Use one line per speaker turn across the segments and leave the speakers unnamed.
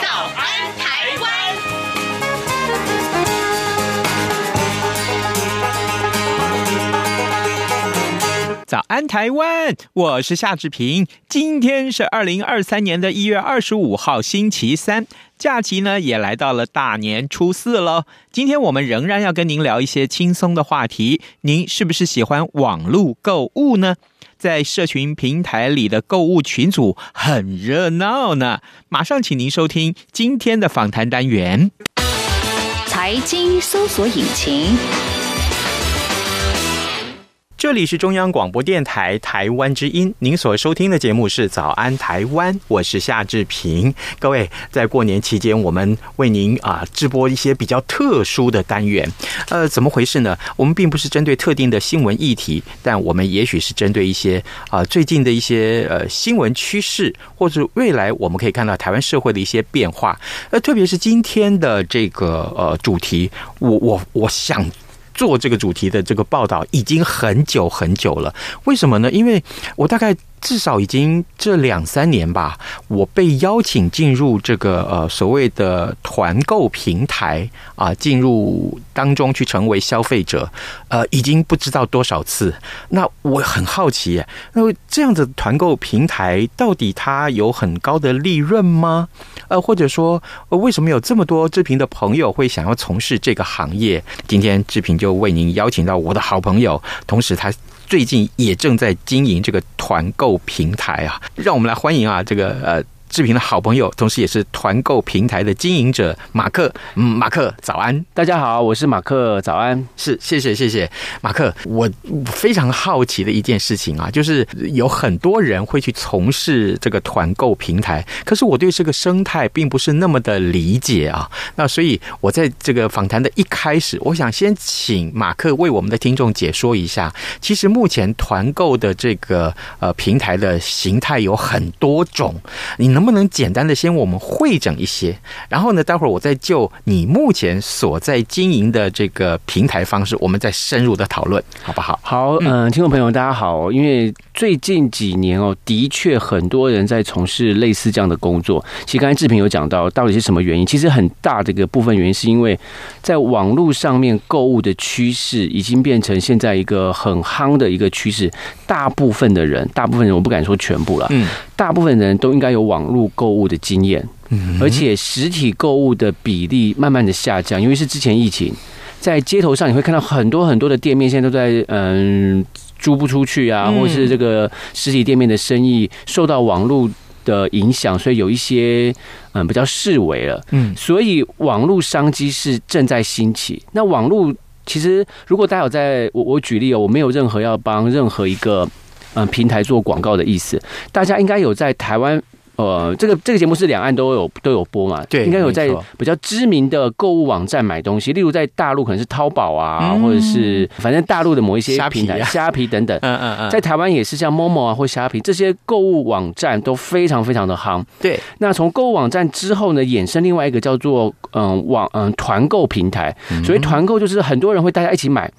早安台湾》。
早安，台湾！我是夏志平。今天是二零二三年的一月二十五号，星期三，假期呢也来到了大年初四了。今天我们仍然要跟您聊一些轻松的话题。您是不是喜欢网络购物呢？在社群平台里的购物群组很热闹呢。马上请您收听今天的访谈单元：
财经搜索引擎。
这里是中央广播电台台湾之音，您所收听的节目是《早安台湾》，我是夏志平。各位，在过年期间，我们为您啊直播一些比较特殊的单元。呃，怎么回事呢？我们并不是针对特定的新闻议题，但我们也许是针对一些啊最近的一些呃新闻趋势，或者未来我们可以看到台湾社会的一些变化。呃，特别是今天的这个呃主题，我我我想。做这个主题的这个报道已经很久很久了，为什么呢？因为我大概。至少已经这两三年吧，我被邀请进入这个呃所谓的团购平台啊，进入当中去成为消费者，呃，已经不知道多少次。那我很好奇，那这样的团购平台到底它有很高的利润吗？呃，或者说，为什么有这么多志平的朋友会想要从事这个行业？今天志平就为您邀请到我的好朋友，同时他。最近也正在经营这个团购平台啊，让我们来欢迎啊，这个呃。志平的好朋友，同时也是团购平台的经营者马克。嗯，马克早安，
大家好，我是马克，早安。
是，谢谢，谢谢马克。我非常好奇的一件事情啊，就是有很多人会去从事这个团购平台，可是我对这个生态并不是那么的理解啊。那所以，我在这个访谈的一开始，我想先请马克为我们的听众解说一下，其实目前团购的这个呃平台的形态有很多种，你能。能不能简单的先我们汇整一些，然后呢，待会儿我再就你目前所在经营的这个平台方式，我们再深入的讨论，好不好？
好，嗯、呃，听众朋友大家好，因为最近几年哦，的确很多人在从事类似这样的工作。其实刚才志平有讲到，到底是什么原因？其实很大的一个部分原因是因为在网络上面购物的趋势已经变成现在一个很夯的一个趋势。大部分的人，大部分人我不敢说全部了，嗯，大部分人都应该有网络购物的经验，嗯，而且实体购物的比例慢慢的下降，因为是之前疫情，在街头上你会看到很多很多的店面现在都在嗯租不出去啊，或是这个实体店面的生意受到网络的影响，所以有一些嗯比较示威了，嗯，所以网络商机是正在兴起，那网络。其实，如果大家有在我我举例哦，我没有任何要帮任何一个嗯平台做广告的意思，大家应该有在台湾。呃，这个这个节目是两岸都有都有播嘛？对，应该有在比较知名的购物网站买东西，例如在大陆可能是淘宝啊，嗯、或者是反正大陆的某一些平台，虾皮、啊、虾皮等等。嗯嗯嗯，在台湾也是像 Momo 啊或虾皮这些购物网站都非常非常的夯。对，那从购物网站之后呢，衍生另外一个叫做嗯网嗯团购平台，所以团购就是很多人会大家一起买。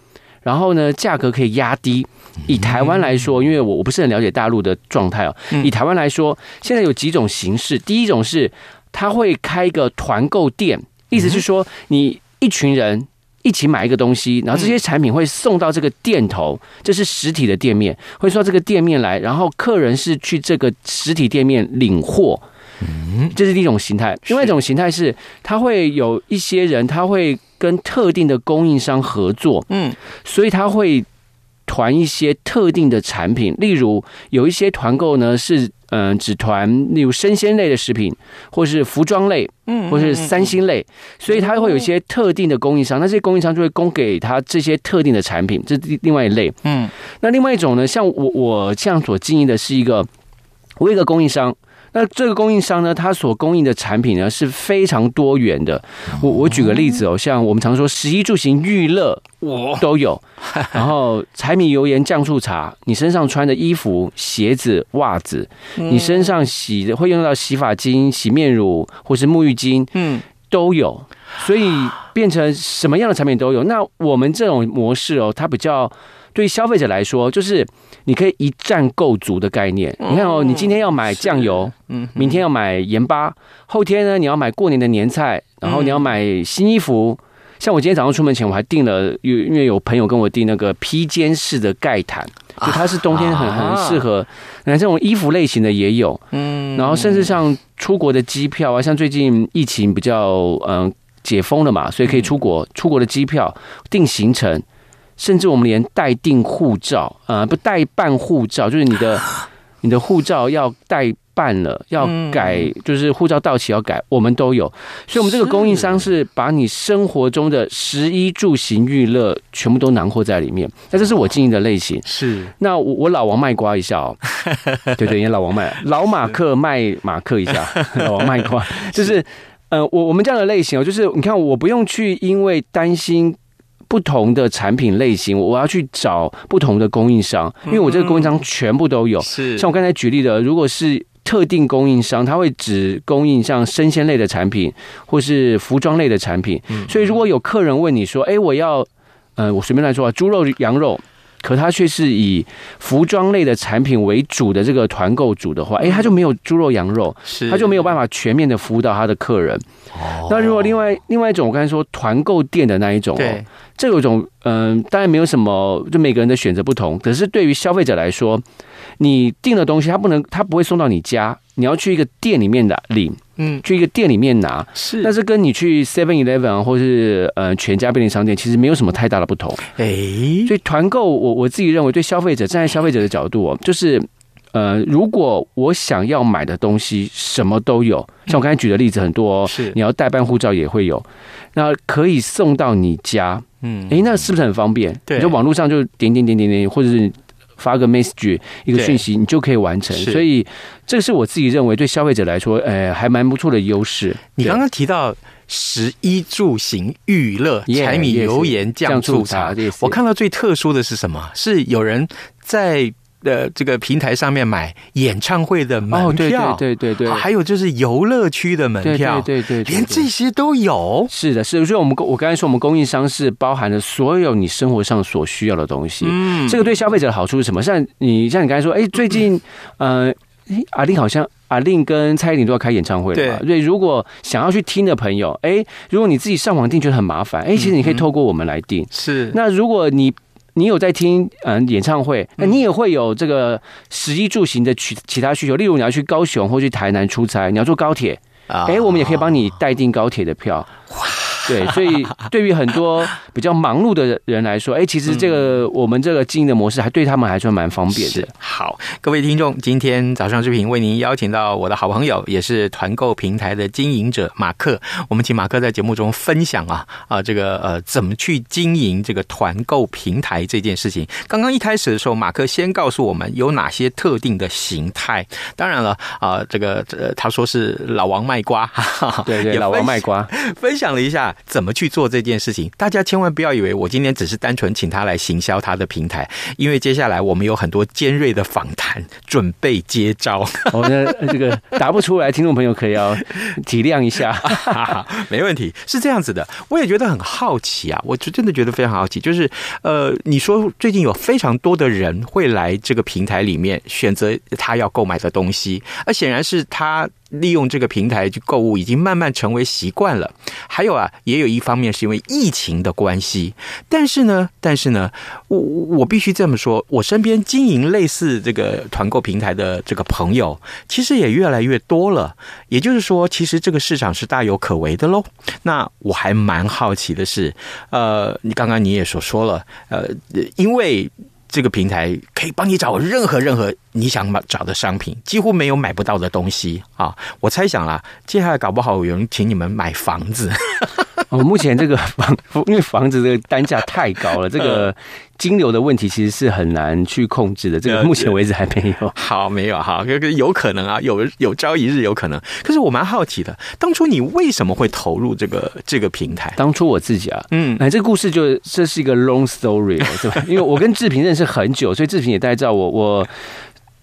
然后呢，价格可以压低。以台湾来说，因为我我不是很了解大陆的状态哦。以台湾来说，现在有几种形式。第一种是他会开一个团购店，意思是说你一群人一起买一个东西，然后这些产品会送到这个店头，这是实体的店面，会送到这个店面来，然后客人是去这个实体店面领货。嗯，这是第一种形态。另外一种形态是，他会有一些人，他会。跟特定的供应商合作，嗯，所以他会团一些特定的产品，例如有一些团购呢是嗯、呃、只团例如生鲜类的食品，或是服装类，嗯，或是三星类，所以他会有一些特定的供应商，那这些供应商就会供给他这些特定的产品，这是另外一类，嗯，那另外一种呢，像我我这样所经营的是一个，我有一个供应商。那这个供应商呢，他所供应的产品呢是非常多元的。我我举个例子哦，像我们常说食衣住行娱乐，我都有。然后柴米油盐酱醋茶，你身上穿的衣服、鞋子、袜子，你身上洗的会用到洗发精、洗面乳或是沐浴巾，嗯，都有。所以变成什么样的产品都有。那我们这种模式哦，它比较对消费者来说，就是你可以一站购足的概念。你看哦，你今天要买酱油，嗯，明天要买盐巴，后天呢你要买过年的年菜，然后你要买新衣服。像我今天早上出门前，我还订了，因因为有朋友跟我订那个披肩式的盖毯，就它是冬天很很适合。那这种衣服类型的也有，嗯，然后甚至像出国的机票啊，像最近疫情比较嗯。解封了嘛，所以可以出国。出国的机票、订行程，甚至我们连代订护照啊，不代办护照，就是你的 你的护照要代办了，要改，就是护照到期要改，我们都有。所以，我们这个供应商是把你生活中的食衣住行娱乐全部都囊括在里面。那这是我经营的类型。是。那我我老王卖瓜一下哦。对 对，因为老王卖老马克卖马克一下，老王卖瓜就是。呃，我我们这样的类型哦，就是你看，我不用去因为担心不同的产品类型，我要去找不同的供应商，因为我这个供应商全部都有。是像我刚才举例的，如果是特定供应商，他会只供应像生鲜类的产品，或是服装类的产品。所以如果有客人问你说：“哎，我要……呃，我随便来说啊，猪肉、羊肉。”可它却是以服装类的产品为主的这个团购组的话，哎，他就没有猪肉羊肉，是他就没有办法全面的服务到他的客人。哦，那如果另外另外一种，我刚才说团购店的那一种，对，这有一种嗯，当然没有什么，就每个人的选择不同。可是对于消费者来说，你订的东西，他不能，他不会送到你家，你要去一个店里面的领。嗯，去一个店里面拿是，但是跟你去 Seven Eleven 或是呃全家便利商店其实没有什么太大的不同。哎，所以团购我我自己认为对消费者站在消费者的角度哦，就是呃，如果我想要买的东西什么都有，像我刚才举的例子很多哦，是你要代办护照也会有，那可以送到你家，嗯，哎，那是不是很方便？对，你就网络上就点点点点点，或者是。发个 message 一个讯息，你就可以完成。所以这个是我自己认为对消费者来说，呃，还蛮不错的优势。你刚刚提到食衣住行娱乐、柴米油盐酱醋茶，我看到最特殊的是什么？是有人在。的这个平台上面买演唱会的门票，哦、对对对对，还有就是游乐区的门票，对对对，对，连这些都有。是的，是的，所以我们我刚才说，我们供应商是包含了所有你生活上所需要的东西。嗯，这个对消费者的好处是什么？像你像你刚才说，哎，最近呃，阿令好像阿令跟蔡依林都要开演唱会了嘛？对，所以如果想要去听的朋友，哎，如果你自己上网订觉得很麻烦，哎，其实你可以透过我们来订。是，那如果你。你有在听嗯演唱会，那你也会有这个食衣住行的其其他需求，例如你要去高雄或去台南出差，你要坐高铁，哎，我们也可以帮你代订高铁的票。对，所以对于很多比较忙碌的人来说，哎，其实这个我们这个经营的模式还对他们还算蛮方便的。好，各位听众，今天早上视频为您邀请到我的好朋友，也是团购平台的经营者马克。我们请马克在节目中分享啊啊，这个呃怎么去经营这个团购平台这件事情。刚刚一开始的时候，马克先告诉我们有哪些特定的形态。当然了啊，这个呃他说是老王卖瓜，哈哈对对，老王卖瓜，分享了一下。怎么去做这件事情？大家千万不要以为我今天只是单纯请他来行销他的平台，因为接下来我们有很多尖锐的访谈准备接招。我们这个答不出来，听众朋友可以要 体谅一下。没问题，是这样子的。我也觉得很好奇啊，我就真的觉得非常好奇。就是呃，你说最近有非常多的人会来这个平台里面选择他要购买的东西，而显然是他。利用这个平台去购物，已经慢慢成为习惯了。还有啊，也有一方面是因为疫情的关系。但是呢，但是呢，我我必须这么说，我身边经营类似这个团购平台的这个朋友，其实也越来越多了。也就是说，其实这个市场是大有可为的喽。那我还蛮好奇的是，呃，你刚刚你也所说了，呃，因为。这个平台可以帮你找任何任何你想买找的商品，几乎没有买不到的东西啊！我猜想啦，接下来搞不好有人请你们买房子。哦，目前这个房，因为房子这个单价太高了，这个 金流的问题其实是很难去控制的，这个目前为止还没有。
好，没有哈，有可能啊，有有朝一日有可能。可是我蛮好奇的，当初你为什么会投入这个这个平台？
当初我自己啊，
嗯，
那这个故事就这是一个 long story，对吧？因为我跟志平认识很久，所以志平也大概知道我我。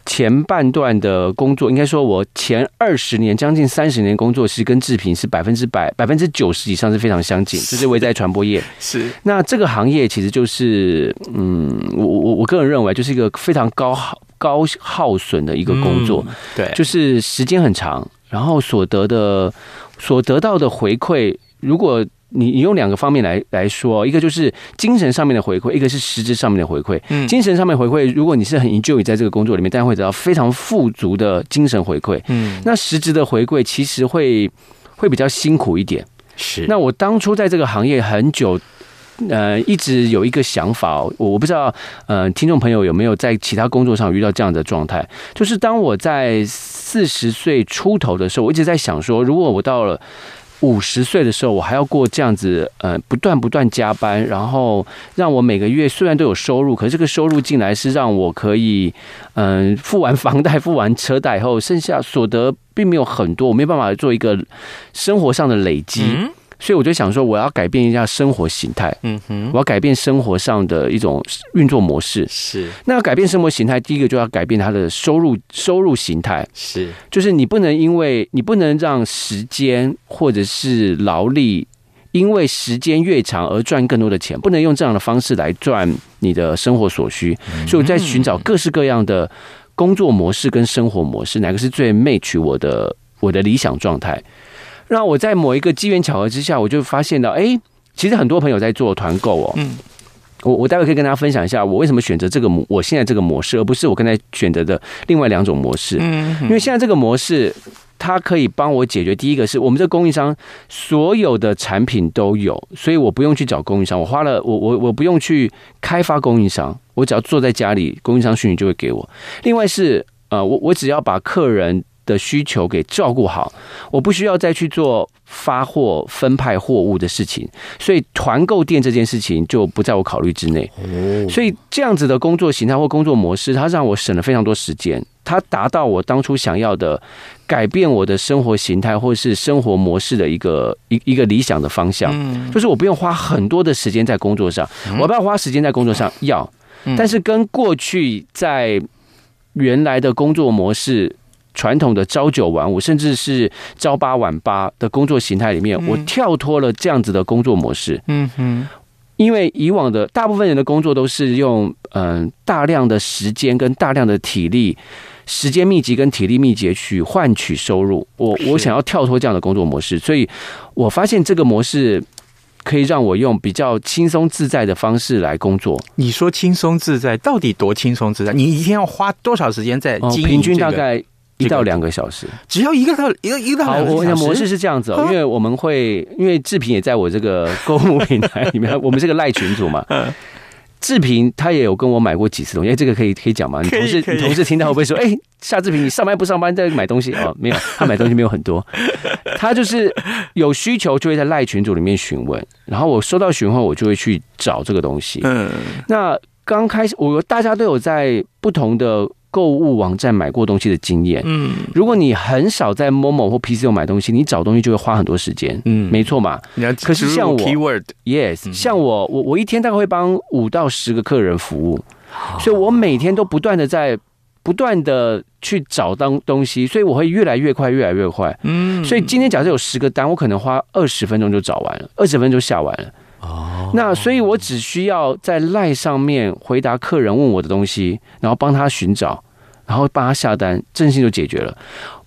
前半段的工作，应该说，我前二十年，将近三十年工作，是跟志平是百分之百、百分之九十以上是非常相近，就是我在传播业。
是，
那这个行业其实就是，嗯，我我我个人认为，就是一个非常高耗高耗损的一个工作。
嗯、对，
就是时间很长，然后所得的所得到的回馈，如果。你你用两个方面来来说，一个就是精神上面的回馈，一个是实质上面的回馈。嗯，精神上面回馈，如果你是很 enjoy 在这个工作里面，当然会得到非常富足的精神回馈。嗯，那实质的回馈其实会会比较辛苦一点。
是。
那我当初在这个行业很久，呃，一直有一个想法，我我不知道，呃，听众朋友有没有在其他工作上遇到这样的状态？就是当我在四十岁出头的时候，我一直在想说，如果我到了。五十岁的时候，我还要过这样子，呃，不断不断加班，然后让我每个月虽然都有收入，可是这个收入进来是让我可以，嗯、付完房贷、付完车贷后，剩下所得并没有很多，我没办法做一个生活上的累积。所以我就想说，我要改变一下生活形态。嗯哼，我要改变生活上的一种运作模式。
是，
那要改变生活形态，第一个就要改变他的收入收入形态。
是，
就是你不能因为你不能让时间或者是劳力，因为时间越长而赚更多的钱，不能用这样的方式来赚你的生活所需。所以我在寻找各式各样的工作模式跟生活模式，哪个是最 match 我的我的理想状态。那我在某一个机缘巧合之下，我就发现到，哎，其实很多朋友在做团购哦。嗯，我我待会可以跟大家分享一下，我为什么选择这个模，我现在这个模式，而不是我刚才选择的另外两种模式。嗯，因为现在这个模式，它可以帮我解决。第一个是我们这供应商所有的产品都有，所以我不用去找供应商，我花了我我我不用去开发供应商，我只要坐在家里，供应商讯息就会给我。另外是呃，我我只要把客人。的需求给照顾好，我不需要再去做发货、分派货物的事情，所以团购店这件事情就不在我考虑之内。所以这样子的工作形态或工作模式，它让我省了非常多时间，它达到我当初想要的改变我的生活形态或是生活模式的一个一一个理想的方向。就是我不用花很多的时间在工作上，我不要花时间在工作上，要，但是跟过去在原来的工作模式。传统的朝九晚五，甚至是朝八晚八的工作形态里面，我跳脱了这样子的工作模式。嗯哼，因为以往的大部分人的工作都是用嗯大量的时间跟大量的体力，时间密集跟体力密集去换取收入。我我想要跳脱这样的工作模式，所以我发现这个模式可以让我用比较轻松自在的方式来工作。
你说轻松自在，到底多轻松自在？你一天要花多少时间在？
平均大概。一到两个小时，
只要一个到一个一个到两个小时。好，
我的模式是这样子哦，因为我们会，因为志平也在我这个 购物平台里面，我们这个赖群组嘛。志平他也有跟我买过几次东西，哎，这个可以可以讲吗？你同事你同事听到会不会说，哎，夏志平你上班不上班在买东西哦，没有，他买东西没有很多，他就是有需求就会在赖群组里面询问，然后我收到询问我就会去找这个东西。嗯，那刚开始我大家都有在不同的。购物网站买过东西的经验，嗯，如果你很少在 Momo 或 PCO 买东西，你找东西就会花很多时间，嗯，没错嘛。可是像我，Yes，像我，我我一天大概会帮五到十个客人服务，所以我每天都不断的在不断的去找当东西，所以我会越来越快，越来越快，嗯。所以今天假设有十个单，我可能花二十分钟就找完了，二十分钟就下完了。哦，那所以，我只需要在赖上面回答客人问我的东西，然后帮他寻找，然后帮他下单，征信就解决了。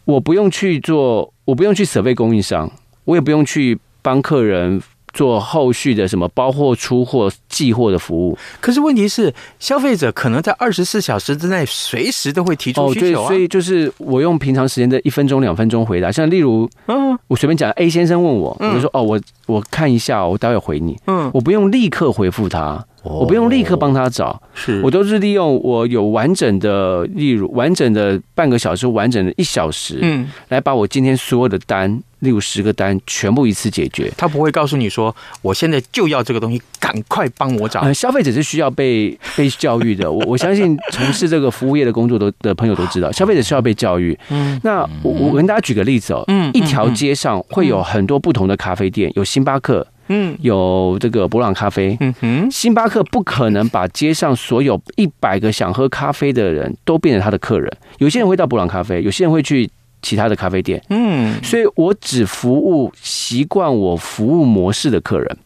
我不用去做，我不用去设备供应商，我也不用去帮客人。做后续的什么包货、出货、寄货的服务，
可是问题是，消费者可能在二十四小时之内随时都会提出需求啊。
哦，所以就是我用平常时间的一分钟、两分钟回答。像例如，嗯，我随便讲，A 先生问我，我就说，哦，我我看一下，我待会回你。嗯，我不用立刻回复他，我不用立刻帮他找，
是。
我都是利用我有完整的，例如完整的半个小时，完整的一小时，嗯，来把我今天所有的单，例如十个单，全部一次解决。
他不会告诉你说，我现在就要这个东西，赶快帮我找。
呃，消费者是需要被 被教育的，我我相信从事这个服务业的工作都的朋友都知道，消费者需要被教育。嗯，那我我跟大家举个例子哦，嗯，一条街上会有很多不同的咖啡店，有星巴克。嗯，有这个博朗咖啡。嗯哼，星巴克不可能把街上所有一百个想喝咖啡的人都变成他的客人。有些人会到博朗咖啡，有些人会去其他的咖啡店。嗯，所以我只服务习惯我服务模式的客人。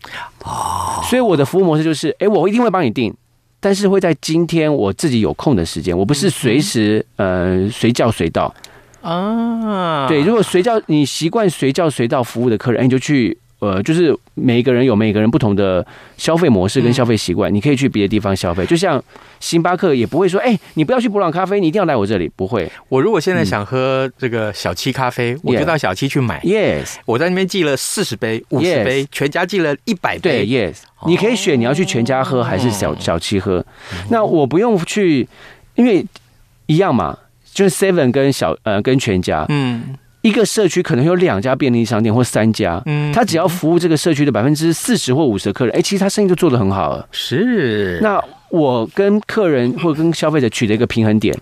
哦，所以我的服务模式就是，哎，我一定会帮你订，但是会在今天我自己有空的时间，我不是随时呃随叫随到啊。对，如果随叫你习惯随叫随到服务的客人，你就去。呃，就是每一个人有每个人不同的消费模式跟消费习惯，你可以去别的地方消费。就像星巴克也不会说，哎，你不要去布朗咖啡，你一定要来我这里。不会，
我如果现在想喝这个小七咖啡，我就到小七去买。
Yes，
我在那边寄了四十杯、五十杯，全家寄了一百杯。
对，Yes，你可以选你要去全家喝还是小小七喝。那我不用去，因为一样嘛，就是 Seven 跟小呃跟全家，嗯。一个社区可能有两家便利商店或三家，嗯，他只要服务这个社区的百分之四十或五十的客人，哎，其实他生意就做得很好了。
是，
那我跟客人或跟消费者取得一个平衡点。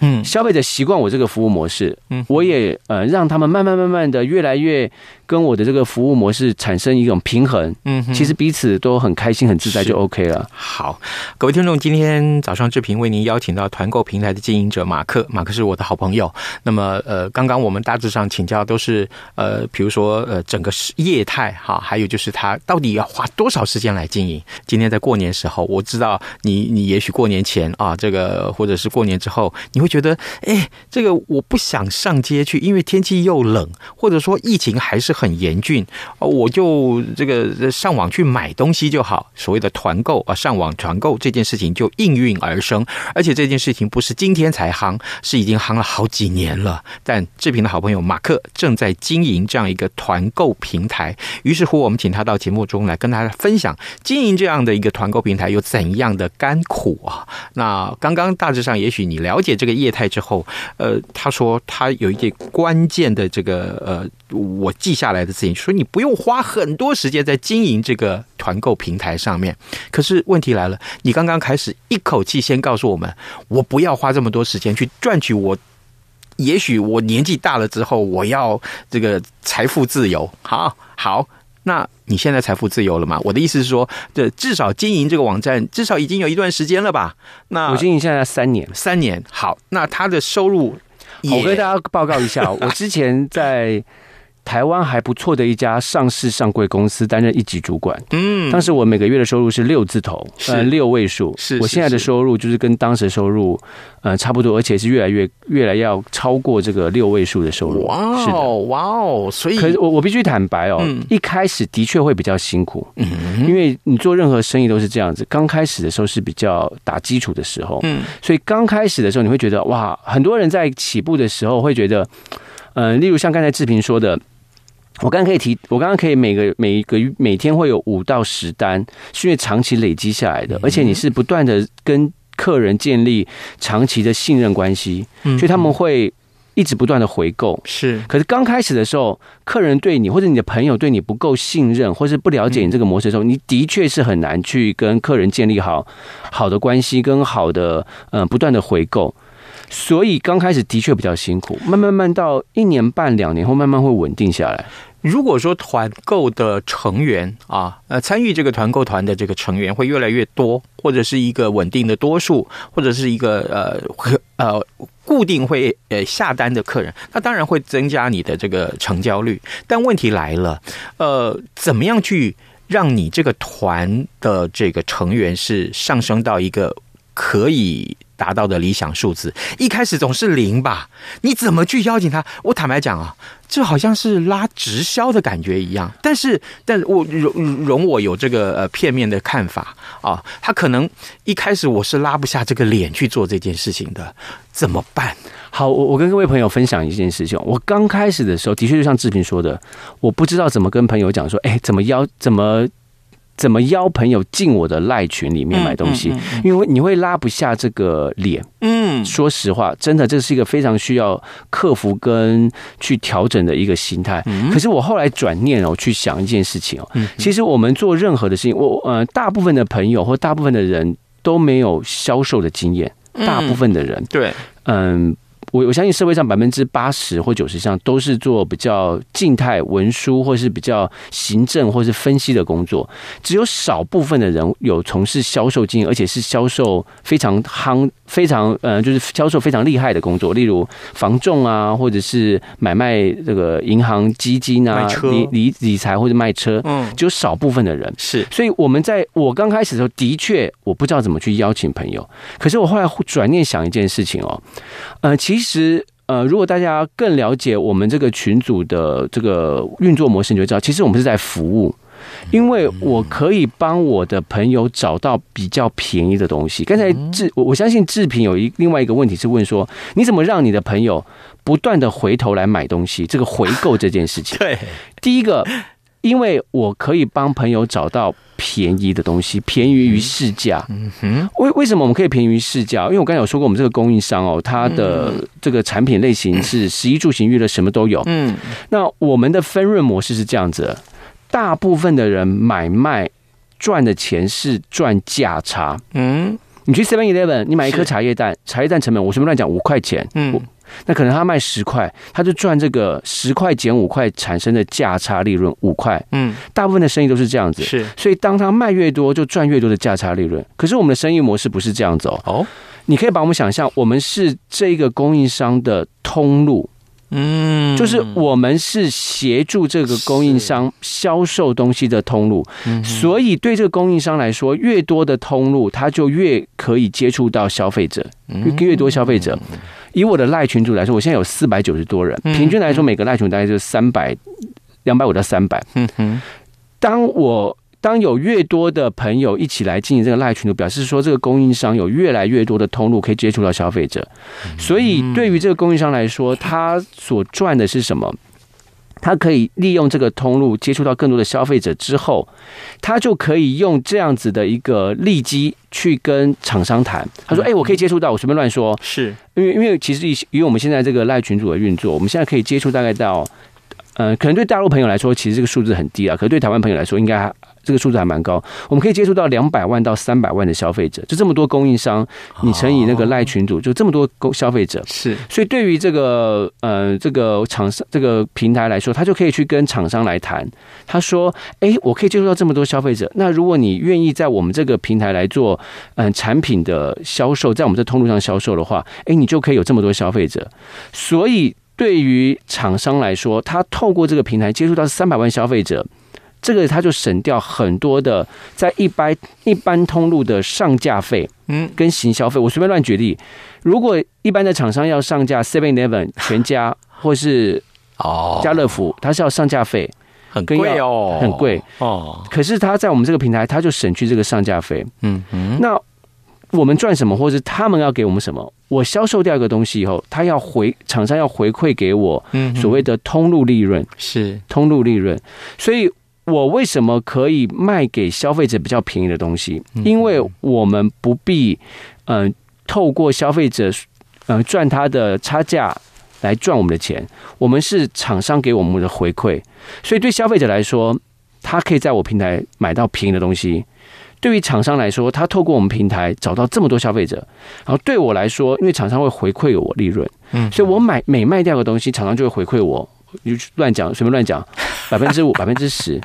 嗯，消费者习惯我这个服务模式，嗯，我也呃让他们慢慢慢慢的越来越跟我的这个服务模式产生一种平衡，嗯，其实彼此都很开心很自在就 OK 了。
好，各位听众，今天早上志平为您邀请到团购平台的经营者马克，马克是我的好朋友。那么呃，刚刚我们大致上请教都是呃，比如说呃整个业态哈，还有就是他到底要花多少时间来经营。今天在过年时候，我知道你你也许过年前啊，这个或者是过年之后，你会。觉得哎，这个我不想上街去，因为天气又冷，或者说疫情还是很严峻，我就这个上网去买东西就好。所谓的团购啊，上网团购这件事情就应运而生，而且这件事情不是今天才夯，是已经夯了好几年了。但志平的好朋友马克正在经营这样一个团购平台，于是乎我们请他到节目中来跟大家分享经营这样的一个团购平台有怎样的甘苦啊。那刚刚大致上，也许你了解这个业态之后，呃，他说他有一点关键的这个呃，我记下来的事情，说你不用花很多时间在经营这个团购平台上面。可是问题来了，你刚刚开始一口气先告诉我们，我不要花这么多时间去赚取我，也许我年纪大了之后，我要这个财富自由。好，好。那你现在财富自由了吗？我的意思是说，这至少经营这个网站，至少已经有一段时间了吧？那
我经营现在三年，
三年。好，那他的收入，
我跟大家报告一下，我之前在。台湾还不错的一家上市上柜公司，担任一级主管。嗯，当时我每个月的收入是六字头，呃，六位数。是，我现在的收入就是跟当时收入呃差不多，而且是越来越越来要超过这个六位数的收入。哇，是的，
哇哦！所以，
可是我我必须坦白哦，一开始的确会比较辛苦。嗯，因为你做任何生意都是这样子，刚开始的时候是比较打基础的时候。嗯，所以刚开始的时候你会觉得哇，很多人在起步的时候会觉得，呃，例如像刚才志平说的。我刚刚可以提，我刚刚可以每个每一个每天会有五到十单，是因为长期累积下来的，而且你是不断的跟客人建立长期的信任关系，所以他们会一直不断的回购。是，可是刚开始的时候，客人对你或者你的朋友对你不够信任，或是不了解你这个模式的时候，你的确是很难去跟客人建立好好的关系，跟好的嗯不断的回购。所以刚开始的确比较辛苦，慢慢慢到一年半两年后，慢慢会稳定下来。
如果说团购的成员啊，呃，参与这个团购团的这个成员会越来越多，或者是一个稳定的多数，或者是一个呃呃固定会呃下单的客人，那当然会增加你的这个成交率。但问题来了，呃，怎么样去让你这个团的这个成员是上升到一个可以达到的理想数字，一开始总是零吧？你怎么去邀请他？我坦白讲啊，这好像是拉直销的感觉一样。但是，但我容容我有这个呃片面的看法啊，他可能一开始我是拉不下这个脸去做这件事情的，怎么办？
好，我我跟各位朋友分享一件事情。我刚开始的时候，的确就像志平说的，我不知道怎么跟朋友讲说，哎，怎么邀怎么。怎么邀朋友进我的赖群里面买东西？嗯嗯嗯、因为你会拉不下这个脸。嗯，说实话，真的这是一个非常需要克服跟去调整的一个心态。嗯、可是我后来转念哦，去想一件事情哦，嗯、其实我们做任何的事情，我呃，大部分的朋友或大部分的人都没有销售的经验，大部分的人、嗯、对，嗯。我我相信社会上百分之八十或九十以上都是做比较静态文书或是比较行政或是分析的工作，只有少部分的人有从事销售经验，而且是销售非常夯、非常呃，就是销售非常厉害的工作，例如房仲啊，或者是买卖这个银行基金啊、理理理财或者卖车，嗯，只有少部分的人是。所以我们在我刚开始的时候，的确我不知道怎么去邀请朋友，可是我后来转念想一件事情哦，呃，其实。其实，呃，如果大家更了解我们这个群组的这个运作模式，你就知道，其实我们是在服务，因为我可以帮我的朋友找到比较便宜的东西。刚才志，我我相信志平有一另外一个问题是问说，你怎么让你的朋友不断的回头来买东西？这个回购这件事情，对，第一个。因为我可以帮朋友找到便宜的东西，便宜于市价。嗯哼，为为什么我们可以便宜于市价？因为我刚才有说过，我们这个供应商哦，它的这个产品类型是 十一住行娱乐什么都有。嗯，那我们的分润模式是这样子：大部分的人买卖赚的钱是赚价差。嗯，你去 Seven Eleven，你买一颗茶叶蛋，茶叶蛋成本我随便乱讲五块钱。嗯。那可能他卖十块，他就赚这个十块减五块产生的价差利润五块。嗯，大部分的生意都是这样子。是，所以当他卖越多，就赚越多的价差利润。可是我们的生意模式不是这样子哦。哦，你可以把我们想象，我们是这个供应商的通路。嗯，就是我们是协助这个供应商销售东西的通路。嗯，所以对这个供应商来说，越多的通路，他就越可以接触到消费者，越越多消费者。以我的赖群组来说，我现在有四百九十多人，平均来说每个赖群大概就是三百、两百五到三百。嗯哼，当我当有越多的朋友一起来经营这个赖群组，表示说这个供应商有越来越多的通路可以接触到消费者，所以对于这个供应商来说，他所赚的是什么？他可以利用这个通路接触到更多的消费者之后，他就可以用这样子的一个利基去跟厂商谈。他说：“哎，我可以接触到，我随便乱说，是因为因为其实以以我们现在这个赖群主的运作，我们现在可以接触大概到，呃，可能对大陆朋友来说，其实这个数字很低啊，可是对台湾朋友来说，应该还。”这个数字还蛮高，我们可以接触到两百万到三百万的消费者，就这么多供应商，你乘以那个赖群组，就这么多供消费者。是，所以对于这个呃这个厂商这个平台来说，他就可以去跟厂商来谈。他说：“哎，我可以接触到这么多消费者，那如果你愿意在我们这个平台来做嗯、呃、产品的销售，在我们这通路上销售的话，哎，你就可以有这么多消费者。所以对于厂商来说，他透过这个平台接触到三百万消费者。”这个他就省掉很多的在一般一般通路的上架费，嗯，跟行销费。我随便乱举例，如果一般的厂商要上架 Seven Eleven 全家或是哦家乐福，它是要上架费，很贵哦，很贵哦。可是他在我们这个平台，他就省去这个上架费，嗯嗯。那我们赚什么，或是他们要给我们什么？我销售掉一个东西以后，他要回厂商要回馈给我，嗯，所谓的通路利润是通路利润，所以。我为什么可以卖给消费者比较便宜的东西？因为我们不必嗯、呃、透过消费者嗯、呃、赚他的差价来赚我们的钱，我们是厂商给我们的回馈，所以对消费者来说，他可以在我平台买到便宜的东西；对于厂商来说，他透过我们平台找到这么多消费者，然后对我来说，因为厂商会回馈我利润，嗯，所以我买每卖掉个东西，厂商就会回馈我。你就乱讲，随便乱讲，百分之五、百分之十，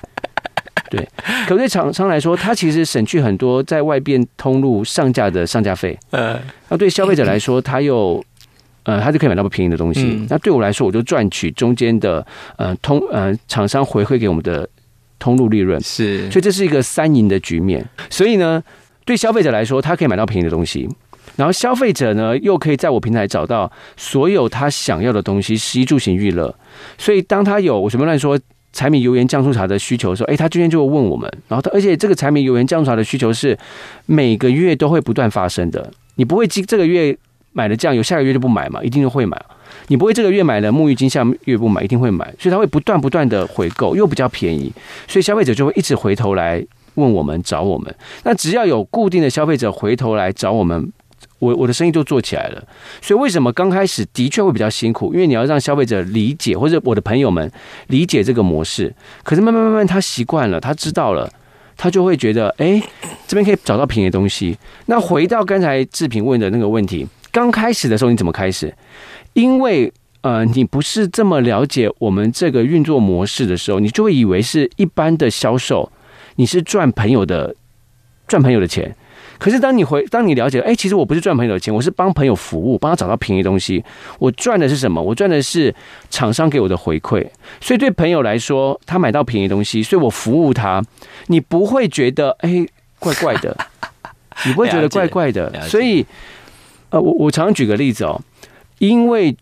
对。可对厂商来说，它其实省去很多在外边通路上架的上架费。呃，那对消费者来说，他又呃，他就可以买到不便宜的东西。那对我来说，我就赚取中间的呃通呃厂商回馈给我们的通路利润。是，所以这是一个三赢的局面。所以呢，对消费者来说，他可以买到便宜的东西。然后消费者呢，又可以在我平台找到所有他想要的东西，食衣住行娱乐。所以当他有我什么乱说柴米油盐酱醋茶的需求的时候，哎，他今天就会问我们。然后他，而且这个柴米油盐酱醋茶的需求是每个月都会不断发生的。你不会今这个月买了酱油，下个月就不买嘛？一定就会买。你不会这个月买了沐浴巾，下个月不买，一定会买。所以他会不断不断的回购，又比较便宜，所以消费者就会一直回头来。问我们、找我们。那只要有固定的消费者回头来找我们，我我的生意就做起来了。所以为什么刚开始的确会比较辛苦？因为你要让消费者理解，或者我的朋友们理解这个模式。可是慢慢慢慢，他习惯了，他知道了，他就会觉得，哎，这边可以找到便宜的东西。那回到刚才志平问的那个问题，刚开始的时候你怎么开始？因为呃，你不是这么了解我们这个运作模式的时候，你就会以为是一般的销售，你是赚朋友的，赚朋友的钱。可是当你回，当你了解，哎，其实我不是赚朋友的钱，我是帮朋友服务，帮他找到便宜东西。我赚的是什么？我赚的是厂商给我的回馈。所以对朋友来说，他买到便宜东西，所以我服务他，你不会觉得哎怪怪的，你不会觉得怪怪的。所以，呃，我我常常举个例子哦。因为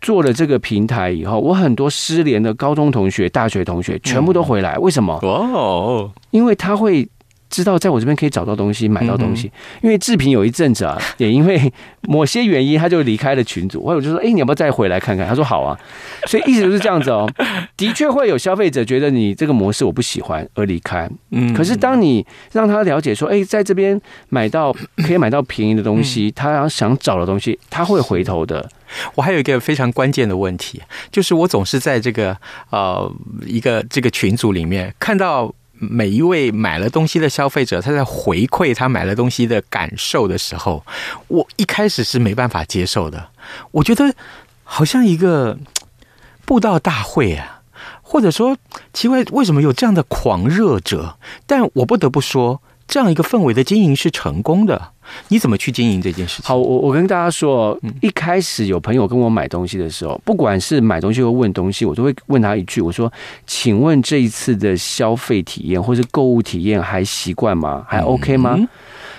做了这个平台以后，我很多失联的高中同学、大学同学全部都回来。为什么？哦，因为他会。知道在我这边可以找到东西，买到东西。因为志平有一阵子啊，也因为某些原因，他就离开了群组。我就说：“哎，你要不要再回来看看？”他说：“好啊。”所以一直都是这样子哦。的确会有消费者觉得你这个模式我不喜欢而离开。嗯，可是当你让他了解说：“哎，在这边买到可以买到便宜的东西，他想找的东西，他会回头的。”
我还有一个非常关键的问题，就是我总是在这个呃一个这个群组里面看到。每一位买了东西的消费者，他在回馈他买了东西的感受的时候，我一开始是没办法接受的。我觉得好像一个 布道大会啊，或者说奇怪，为什么有这样的狂热者？但我不得不说，这样一个氛围的经营是成功的。你怎么去经营这件事情？
好，我我跟大家说，一开始有朋友跟我买东西的时候，不管是买东西或问东西，我都会问他一句：我说，请问这一次的消费体验或是购物体验还习惯吗？还 OK 吗？嗯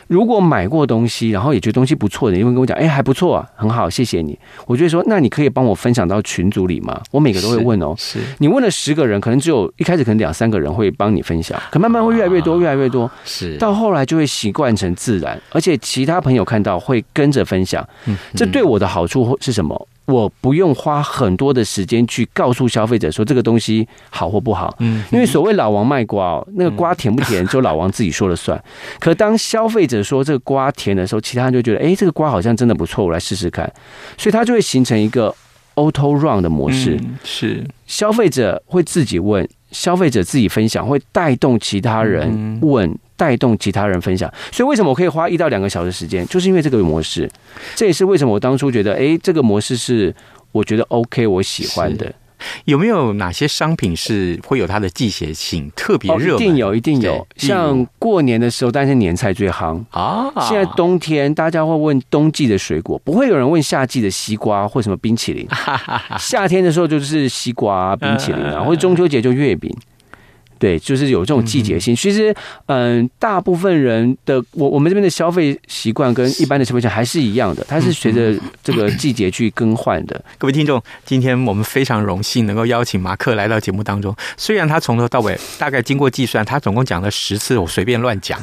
如果买过东西，然后也觉得东西不错的，因为跟我讲，哎，还不错啊，很好，谢谢你。我就会说，那你可以帮我分享到群组里吗？我每个都会问哦。是，是你问了十个人，可能只有一开始可能两三个人会帮你分享，可慢慢会越来越多，越来越多。是，到后来就会习惯成自然，而且其他朋友看到会跟着分享。嗯，这对我的好处是什么？我不用花很多的时间去告诉消费者说这个东西好或不好，嗯，因为所谓老王卖瓜哦，那个瓜甜不甜就老王自己说了算。可当消费者说这个瓜甜的时候，其他人就觉得，哎，这个瓜好像真的不错，我来试试看。所以它就会形成一个 auto run 的模式，是消费者会自己问，消费者自己分享，会带动其他人问。带动其他人分享，所以为什么我可以花一到两个小时时间，就是因为这个模式。这也是为什么我当初觉得，哎，这个模式是我觉得 OK，我喜欢的。
有没有哪些商品是会有它的季节性特别热？
哦，一定有，一定有。像过年的时候，但是年菜最夯啊。现在冬天，大家会问冬季的水果，不会有人问夏季的西瓜或什么冰淇淋。夏天的时候就是西瓜、冰淇淋啊，或者中秋节就月饼。对，就是有这种季节性。其实，嗯，大部分人的我我们这边的消费习惯跟一般的消费者还是一样的，它是随着这个季节去更换的。
各位听众，今天我们非常荣幸能够邀请马克来到节目当中。虽然他从头到尾大概经过计算，他总共讲了十次，我随便乱讲，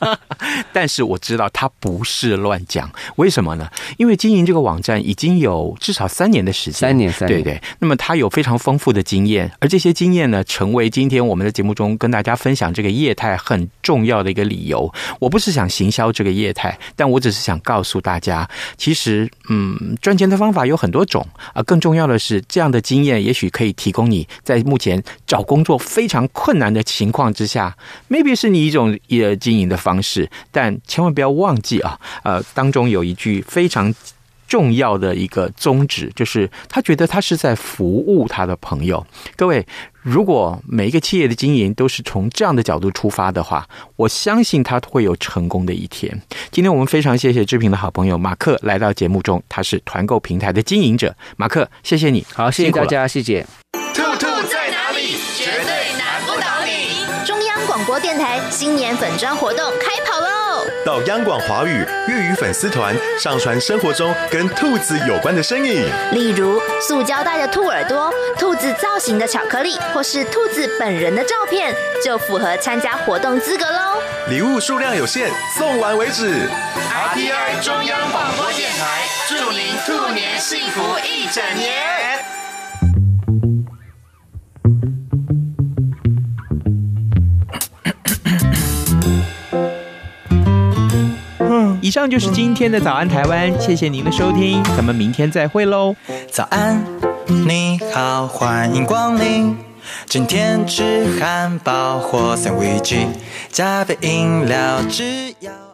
但是我知道他不是乱讲。为什么呢？因为经营这个网站已经有至少三年的时间，
三年，三年，
对对。那么他有非常丰富的经验，而这些经验呢，成为今天我们。在节目中跟大家分享这个业态很重要的一个理由，我不是想行销这个业态，但我只是想告诉大家，其实嗯，赚钱的方法有很多种啊。更重要的是，这样的经验也许可以提供你在目前找工作非常困难的情况之下，maybe 是你一种呃经营的方式，但千万不要忘记啊，呃，当中有一句非常。重要的一个宗旨就是，他觉得他是在服务他的朋友。各位，如果每一个企业的经营都是从这样的角度出发的话，我相信他会有成功的一天。今天我们非常谢谢志平的好朋友马克来到节目中，他是团购平台的经营者。马克，谢谢你，
好，谢谢大家，谢谢。
兔兔在哪里？绝对难不倒你。中央广播电台新年粉专活动开跑喽！
到央广华语粤语粉丝团上传生活中跟兔子有关的身影，
例如塑胶袋的兔耳朵、兔子造型的巧克力，或是兔子本人的照片，就符合参加活动资格喽。
礼物数量有限，送完为止。
RTI 中央广播电台，祝您兔年幸福一整年。
上就是今天的早安台湾，谢谢您的收听，咱们明天再会喽。
早安，你好，欢迎光临。今天吃汉堡或三明治，加杯饮料，只要。